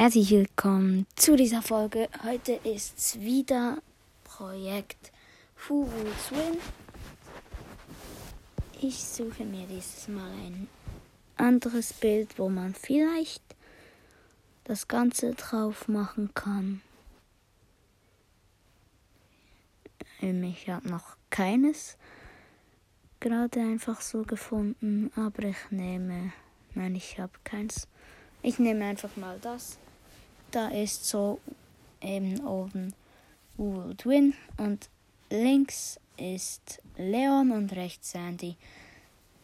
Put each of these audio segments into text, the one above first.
Herzlich willkommen zu dieser Folge. Heute ist wieder Projekt Rules Win. Ich suche mir dieses Mal ein anderes Bild, wo man vielleicht das Ganze drauf machen kann. Ich habe noch keines gerade einfach so gefunden, aber ich nehme, nein, ich habe keins. Ich nehme einfach mal das. Da ist so eben oben Would Win und links ist Leon und rechts Sandy.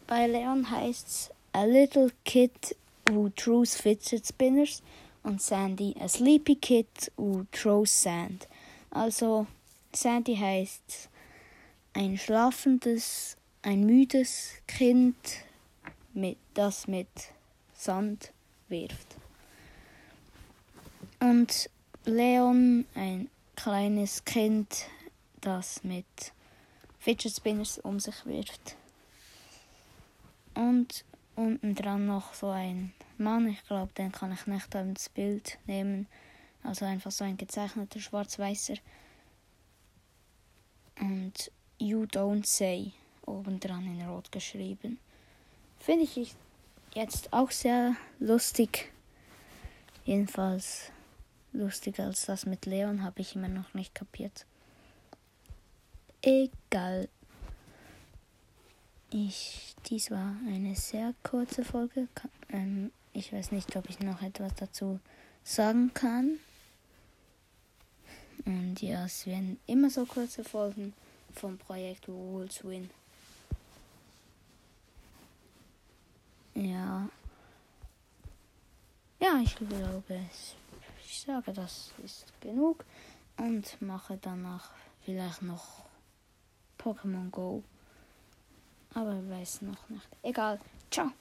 Bei Leon heißt es A Little Kid Who Throws Fidget Spinners und Sandy A Sleepy Kid Who Throws Sand. Also Sandy heißt ein schlafendes, ein müdes Kind, mit, das mit Sand wirft. Und Leon, ein kleines Kind, das mit Fidget Spinners um sich wirft. Und unten dran noch so ein Mann, ich glaube, den kann ich nicht ins Bild nehmen. Also einfach so ein gezeichneter schwarz-weißer. Und You Don't Say obendran in Rot geschrieben. Finde ich jetzt auch sehr lustig. Jedenfalls lustiger als das mit Leon habe ich immer noch nicht kapiert. Egal. Ich, dies war eine sehr kurze Folge. Ähm, ich weiß nicht, ob ich noch etwas dazu sagen kann. Und ja, es werden immer so kurze Folgen vom Projekt Rules Win. Ja. Ja, ich glaube, ich sage, das ist genug und mache danach vielleicht noch Pokémon Go. Aber weiß noch nicht. Egal. Ciao.